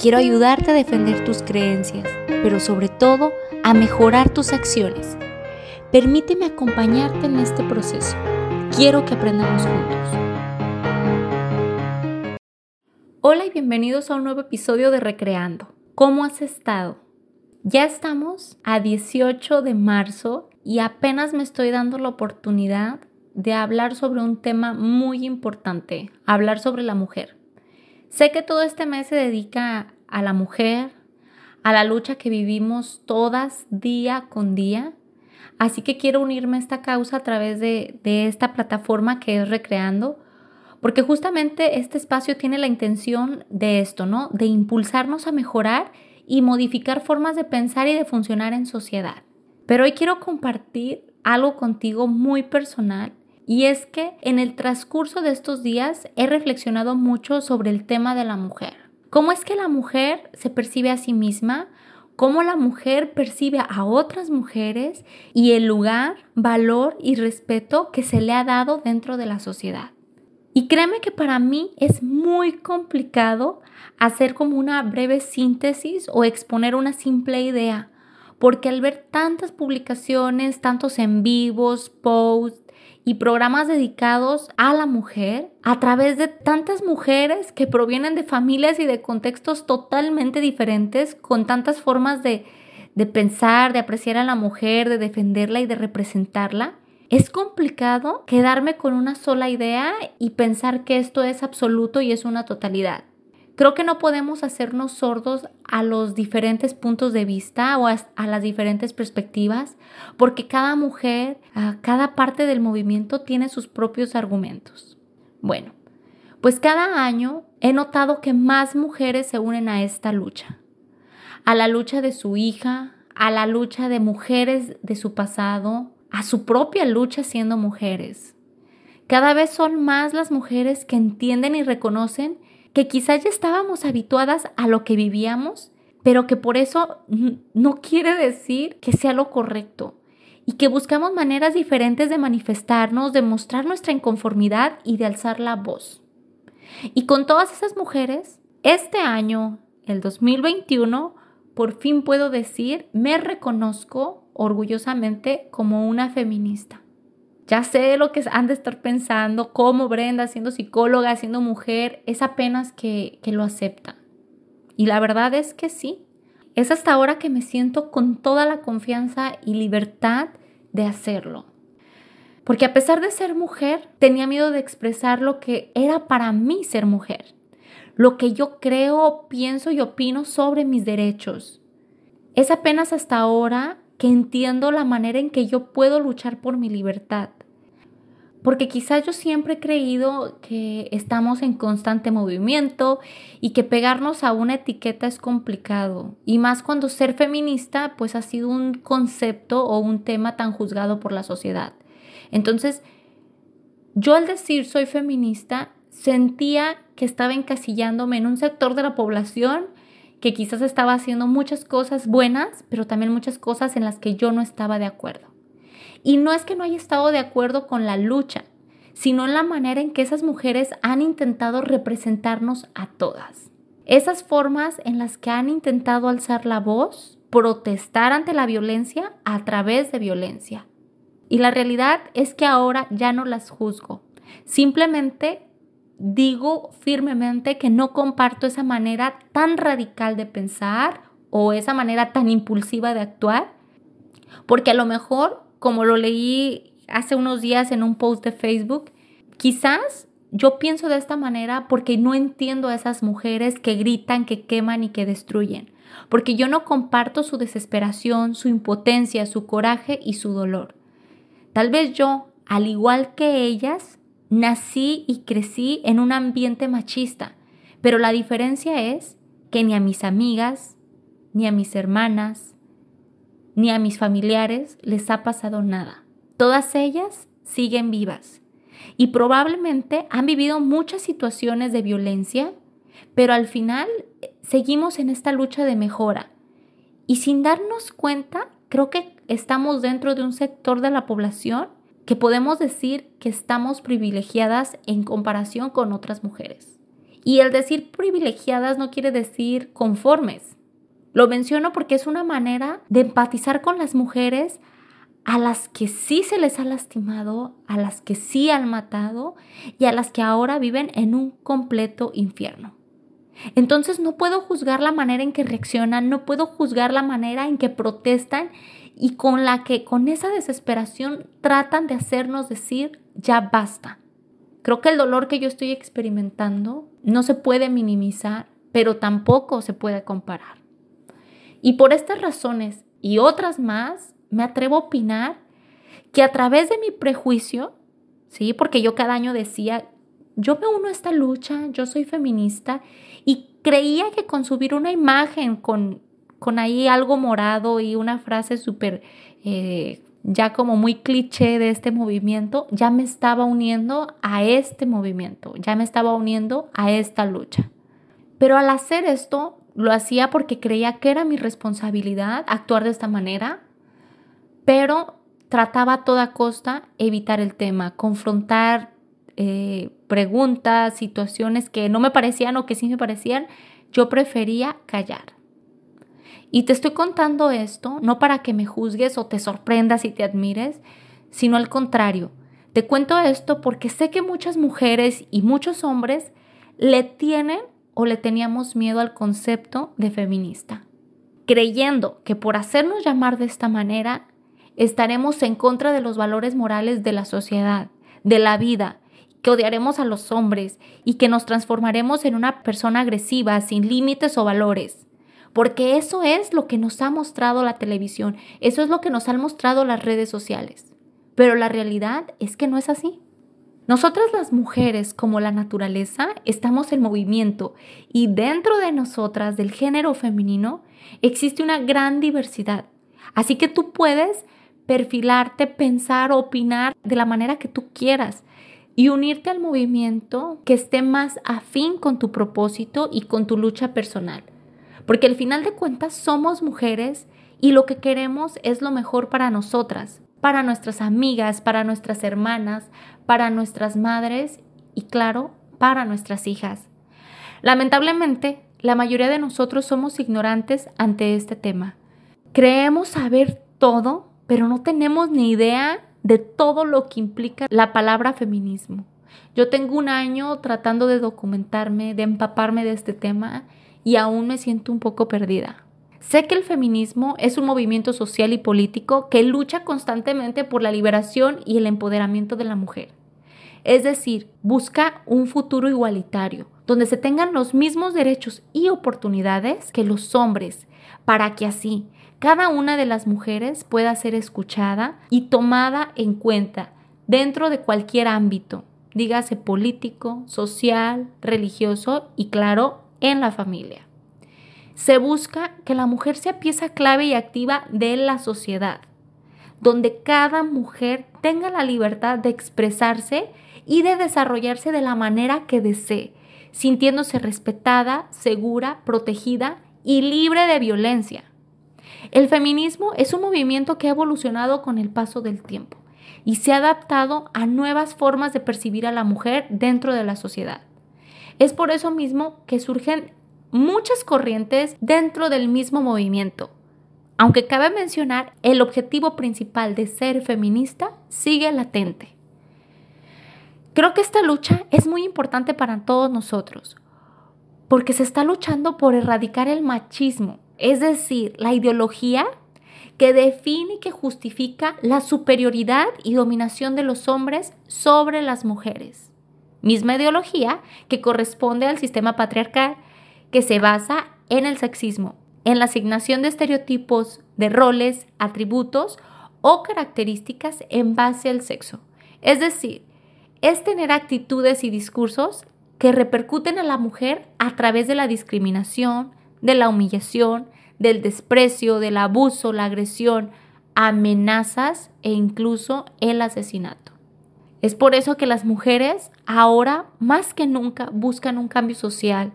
Quiero ayudarte a defender tus creencias, pero sobre todo a mejorar tus acciones. Permíteme acompañarte en este proceso. Quiero que aprendamos juntos. Hola y bienvenidos a un nuevo episodio de Recreando. ¿Cómo has estado? Ya estamos a 18 de marzo y apenas me estoy dando la oportunidad de hablar sobre un tema muy importante, hablar sobre la mujer. Sé que todo este mes se dedica a la mujer, a la lucha que vivimos todas día con día. Así que quiero unirme a esta causa a través de, esta plataforma que es Recreando, porque justamente este espacio tiene la intención de esto, ¿no? De impulsarnos a mejorar y modificar formas de pensar y de funcionar en sociedad. Pero hoy quiero compartir algo contigo muy personal y es que en el transcurso de estos días he reflexionado mucho sobre el tema de la mujer. ¿Cómo es que la mujer se percibe a sí misma? ¿Cómo la mujer percibe a otras mujeres y el lugar, valor y respeto que se le ha dado dentro de la sociedad? Y créeme que para mí es muy complicado hacer como una breve síntesis o exponer una simple idea, porque al ver tantas publicaciones, tantos en vivos, posts, y programas dedicados a la mujer a través de tantas mujeres que provienen de familias y de contextos totalmente diferentes, con tantas formas de, de pensar, de apreciar a la mujer, de defenderla y de representarla. Es complicado quedarme con una sola idea y pensar que esto es absoluto y es una totalidad. Creo que no podemos hacernos sordos a los diferentes puntos de vista o a, las diferentes perspectivas, porque cada mujer, cada parte del movimiento tiene sus propios argumentos. Bueno, pues cada año he notado que más mujeres se unen a esta lucha, a la lucha de su hija, a la lucha de mujeres de su pasado, a su propia lucha siendo mujeres. Cada vez son más las mujeres que entienden y reconocen que quizás ya estábamos habituadas a lo que vivíamos, pero que por eso no quiere decir que sea lo correcto y que buscamos maneras diferentes de manifestarnos, de mostrar nuestra inconformidad y de alzar la voz. Y con todas esas mujeres, este año, el 2021, por fin puedo decir, me reconozco orgullosamente como una feminista. Ya sé lo que han de estar pensando, cómo Brenda, siendo psicóloga, siendo mujer, es apenas que, que lo acepta. Y la verdad es que sí. Es hasta ahora que me siento con toda la confianza y libertad de hacerlo. Porque a pesar de ser mujer, tenía miedo de expresar lo que era para mí ser mujer. Lo que yo creo, pienso y opino sobre mis derechos. Es apenas hasta ahora que entiendo la manera en que yo puedo luchar por mi libertad. Porque quizás yo siempre he creído que estamos en constante movimiento y que pegarnos a una etiqueta es complicado. Y más cuando ser feminista pues ha sido un concepto o un tema tan juzgado por la sociedad. Entonces, yo al decir soy feminista sentía que estaba encasillándome en un sector de la población que quizás estaba haciendo muchas cosas buenas, pero también muchas cosas en las que yo no estaba de acuerdo. Y no es que no haya estado de acuerdo con la lucha, sino en la manera en que esas mujeres han intentado representarnos a todas. Esas formas en las que han intentado alzar la voz, protestar ante la violencia a través de violencia. Y la realidad es que ahora ya no las juzgo. Simplemente digo firmemente que no comparto esa manera tan radical de pensar o esa manera tan impulsiva de actuar, porque a lo mejor como lo leí hace unos días en un post de Facebook, quizás yo pienso de esta manera porque no entiendo a esas mujeres que gritan, que queman y que destruyen, porque yo no comparto su desesperación, su impotencia, su coraje y su dolor. Tal vez yo, al igual que ellas, nací y crecí en un ambiente machista, pero la diferencia es que ni a mis amigas, ni a mis hermanas, ni a mis familiares les ha pasado nada. Todas ellas siguen vivas y probablemente han vivido muchas situaciones de violencia, pero al final eh, seguimos en esta lucha de mejora. Y sin darnos cuenta, creo que estamos dentro de un sector de la población que podemos decir que estamos privilegiadas en comparación con otras mujeres. Y el decir privilegiadas no quiere decir conformes. Lo menciono porque es una manera de empatizar con las mujeres a las que sí se les ha lastimado, a las que sí han matado y a las que ahora viven en un completo infierno. Entonces no puedo juzgar la manera en que reaccionan, no puedo juzgar la manera en que protestan y con la que con esa desesperación tratan de hacernos decir ya basta. Creo que el dolor que yo estoy experimentando no se puede minimizar, pero tampoco se puede comparar. Y por estas razones y otras más, me atrevo a opinar que a través de mi prejuicio, ¿sí? Porque yo cada año decía, yo me uno a esta lucha, yo soy feminista y creía que con subir una imagen con con ahí algo morado y una frase súper eh, ya como muy cliché de este movimiento, ya me estaba uniendo a este movimiento, ya me estaba uniendo a esta lucha. Pero al hacer esto, lo hacía porque creía que era mi responsabilidad actuar de esta manera, pero trataba a toda costa evitar el tema, confrontar eh, preguntas, situaciones que no me parecían o que sí me parecían, yo prefería callar. Y te estoy contando esto no para que me juzgues o te sorprendas y te admires, sino al contrario. Te cuento esto porque sé que muchas mujeres y muchos hombres le tienen o le teníamos miedo al concepto de feminista, creyendo que por hacernos llamar de esta manera estaremos en contra de los valores morales de la sociedad, de la vida, que odiaremos a los hombres y que nos transformaremos en una persona agresiva, sin límites o valores porque eso es lo que nos ha mostrado la televisión, eso es lo que nos han mostrado las redes sociales. Pero la realidad es que no es así. Nosotras las mujeres, como la naturaleza, estamos en movimiento y dentro de nosotras, del género femenino, existe una gran diversidad. Así que tú puedes perfilarte, pensar, opinar de la manera que tú quieras y unirte al movimiento que esté más afín con tu propósito y con tu lucha personal. Porque al final de cuentas somos mujeres y lo que queremos es lo mejor para nosotras, para nuestras amigas, para nuestras hermanas, para nuestras madres y claro, para nuestras hijas. Lamentablemente, la mayoría de nosotros somos ignorantes ante este tema. Creemos saber todo, pero no tenemos ni idea de todo lo que implica la palabra feminismo. Yo tengo un año tratando de documentarme, de empaparme de este tema y aún me siento un poco perdida. Sé que el feminismo es un movimiento social y político que lucha constantemente por la liberación y el empoderamiento de la mujer. Es decir, busca un futuro igualitario, donde se tengan los mismos derechos y oportunidades que los hombres, para que así cada una de las mujeres pueda ser escuchada y tomada en cuenta dentro de cualquier ámbito, dígase político, social, religioso y claro, en la familia. Se busca que la mujer sea pieza clave y activa de la sociedad, donde cada mujer tenga la libertad de expresarse y de desarrollarse de la manera que desee, sintiéndose respetada, segura, protegida y libre de violencia. El feminismo es un movimiento que ha evolucionado con el paso del tiempo y se ha adaptado a nuevas formas de percibir a la mujer dentro de la sociedad. Es por eso mismo que surgen muchas corrientes dentro del mismo movimiento. Aunque cabe mencionar, el objetivo principal de ser feminista sigue latente. Creo que esta lucha es muy importante para todos nosotros, porque se está luchando por erradicar el machismo, es decir, la ideología que define y que justifica la superioridad y dominación de los hombres sobre las mujeres misma ideología que corresponde al sistema patriarcal que se basa en el sexismo, en la asignación de estereotipos de roles, atributos o características en base al sexo. Es decir, es tener actitudes y discursos que repercuten a la mujer a través de la discriminación, de la humillación, del desprecio, del abuso, la agresión, amenazas e incluso el asesinato. Es por eso que las mujeres ahora más que nunca buscan un cambio social,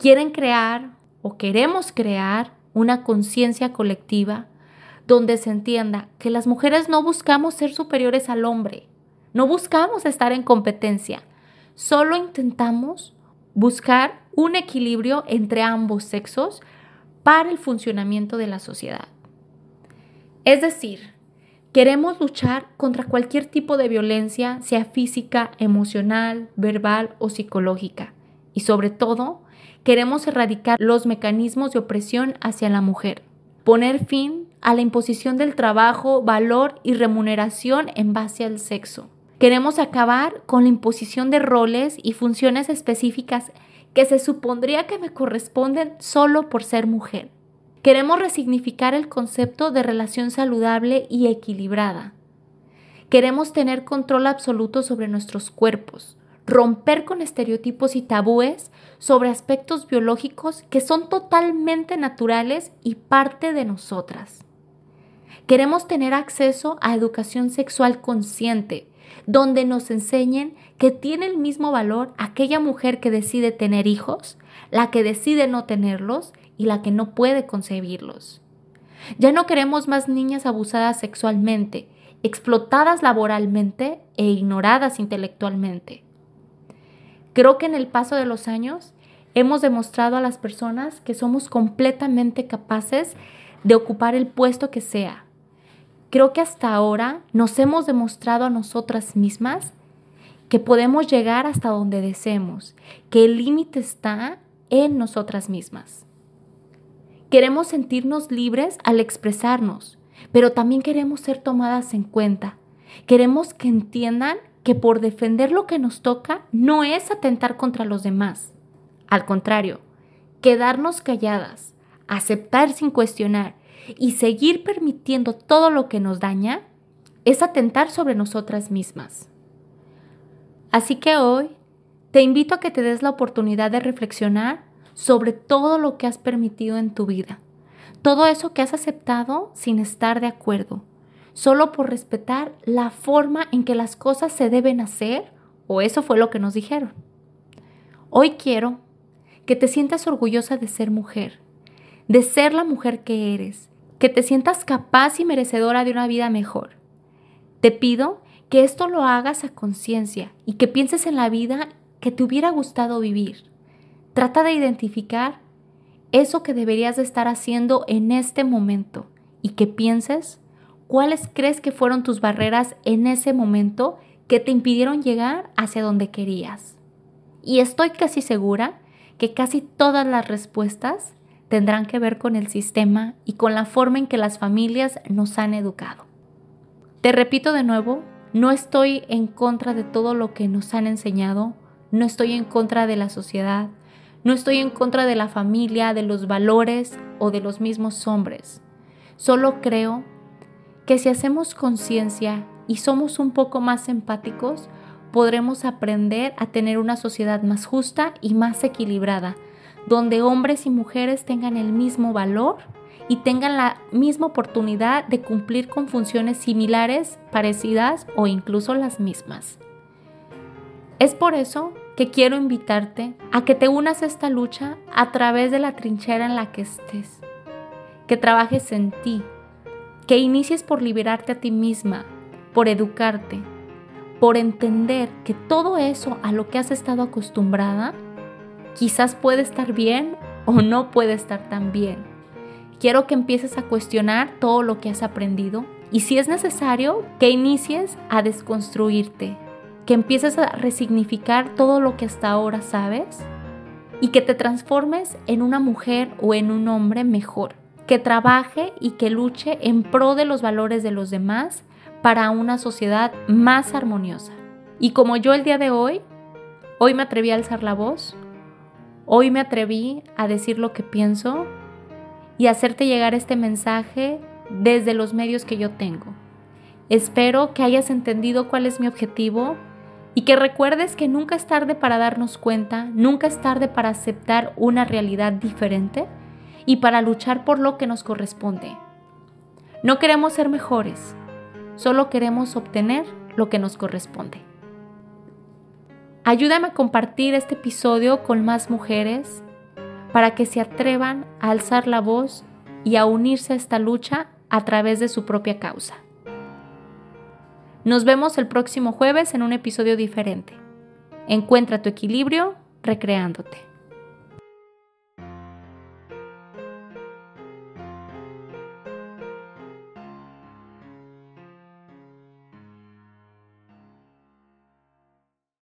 quieren crear o queremos crear una conciencia colectiva donde se entienda que las mujeres no buscamos ser superiores al hombre, no buscamos estar en competencia, solo intentamos buscar un equilibrio entre ambos sexos para el funcionamiento de la sociedad. Es decir, queremos luchar contra cualquier tipo de violencia, sea física, emocional, verbal o psicológica. Y sobre todo, queremos erradicar los mecanismos de opresión hacia la mujer, poner fin a la imposición del trabajo, valor y remuneración en base al sexo. Queremos acabar con la imposición de roles y funciones específicas que se supondría que me corresponden solo por ser mujer. Queremos resignificar el concepto de relación saludable y equilibrada. Queremos tener control absoluto sobre nuestros cuerpos, romper con estereotipos y tabúes sobre aspectos biológicos que son totalmente naturales y parte de nosotras. Queremos tener acceso a educación sexual consciente, donde nos enseñen que tiene el mismo valor aquella mujer que decide tener hijos, la que decide no tenerlos y la que no puede concebirlos. Ya no queremos más niñas abusadas sexualmente, explotadas laboralmente e ignoradas intelectualmente. Creo que en el paso de los años hemos demostrado a las personas que somos completamente capaces de ocupar el puesto que sea. Creo que hasta ahora nos hemos demostrado a nosotras mismas que podemos llegar hasta donde deseemos, que el límite está en nosotras mismas. Queremos sentirnos libres al expresarnos, pero también queremos ser tomadas en cuenta. Queremos que entiendan que por defender lo que nos toca no es atentar contra los demás. Al contrario, quedarnos calladas, aceptar sin cuestionar y seguir permitiendo todo lo que nos daña es atentar sobre nosotras mismas. Así que hoy te invito a que te des la oportunidad de reflexionar sobre todo lo que has permitido en tu vida, todo eso que has aceptado sin estar de acuerdo, solo por respetar la forma en que las cosas se deben hacer, o eso fue lo que nos dijeron. Hoy quiero que te sientas orgullosa de ser mujer, de ser la mujer que eres, que te sientas capaz y merecedora de una vida mejor. Te pido que esto lo hagas a conciencia y que pienses en la vida que te hubiera gustado vivir. Trata de identificar eso que deberías de estar haciendo en este momento y que pienses ¿Cuáles crees que fueron tus barreras en ese momento que te impidieron llegar hacia donde querías? Y estoy casi segura que casi todas las respuestas tendrán que ver con el sistema y con la forma en que las familias nos han educado. Te repito de nuevo, no estoy en contra de todo lo que nos han enseñado, no estoy en contra de la sociedad, no estoy en contra de la familia, de los valores o de los mismos hombres. Solo creo que si hacemos conciencia y somos un poco más empáticos, podremos aprender a tener una sociedad más justa y más equilibrada, donde hombres y mujeres tengan el mismo valor y tengan la misma oportunidad de cumplir con funciones similares, parecidas o incluso las mismas. Es por eso que quiero invitarte a que te unas a esta lucha a través de la trinchera en la que estés, que trabajes en ti, que inicies por liberarte a ti misma, por educarte, por entender que todo eso a lo que has estado acostumbrada quizás puede estar bien o no puede estar tan bien. Quiero que empieces a cuestionar todo lo que has aprendido y si es necesario que inicies a desconstruirte, que empieces a resignificar todo lo que hasta ahora sabes y que te transformes en una mujer o en un hombre mejor que trabaje y que luche en pro de los valores de los demás para una sociedad más armoniosa. Y como yo el día de hoy, hoy me atreví a alzar la voz, hoy me atreví a decir lo que pienso y hacerte llegar este mensaje desde los medios que yo tengo. Espero que hayas entendido cuál es mi objetivo y que recuerdes que nunca es tarde para darnos cuenta, nunca es tarde para aceptar una realidad diferente y para luchar por lo que nos corresponde. No queremos ser mejores, solo queremos obtener lo que nos corresponde. Ayúdame a compartir este episodio con más mujeres para que se atrevan a alzar la voz y a unirse a esta lucha a través de su propia causa. Nos vemos el próximo jueves en un episodio diferente. Encuentra tu equilibrio recreándote.